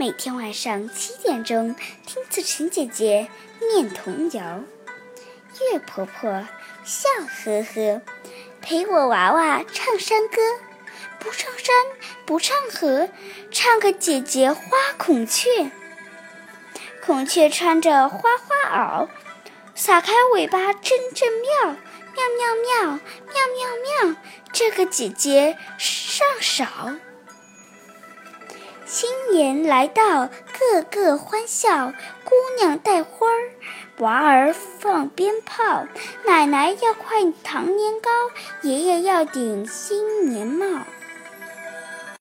每天晚上七点钟听子晨姐姐念童谣。月婆婆笑呵呵，陪我娃娃唱山歌，不唱山不唱河，唱个姐姐花孔雀。孔雀穿着花花袄，撒开尾巴真真妙，妙妙妙妙妙妙，这个姐姐上少。新年来到，个个欢笑，姑娘戴花儿，娃儿放鞭炮，奶奶要块糖年糕，爷爷要顶新年帽。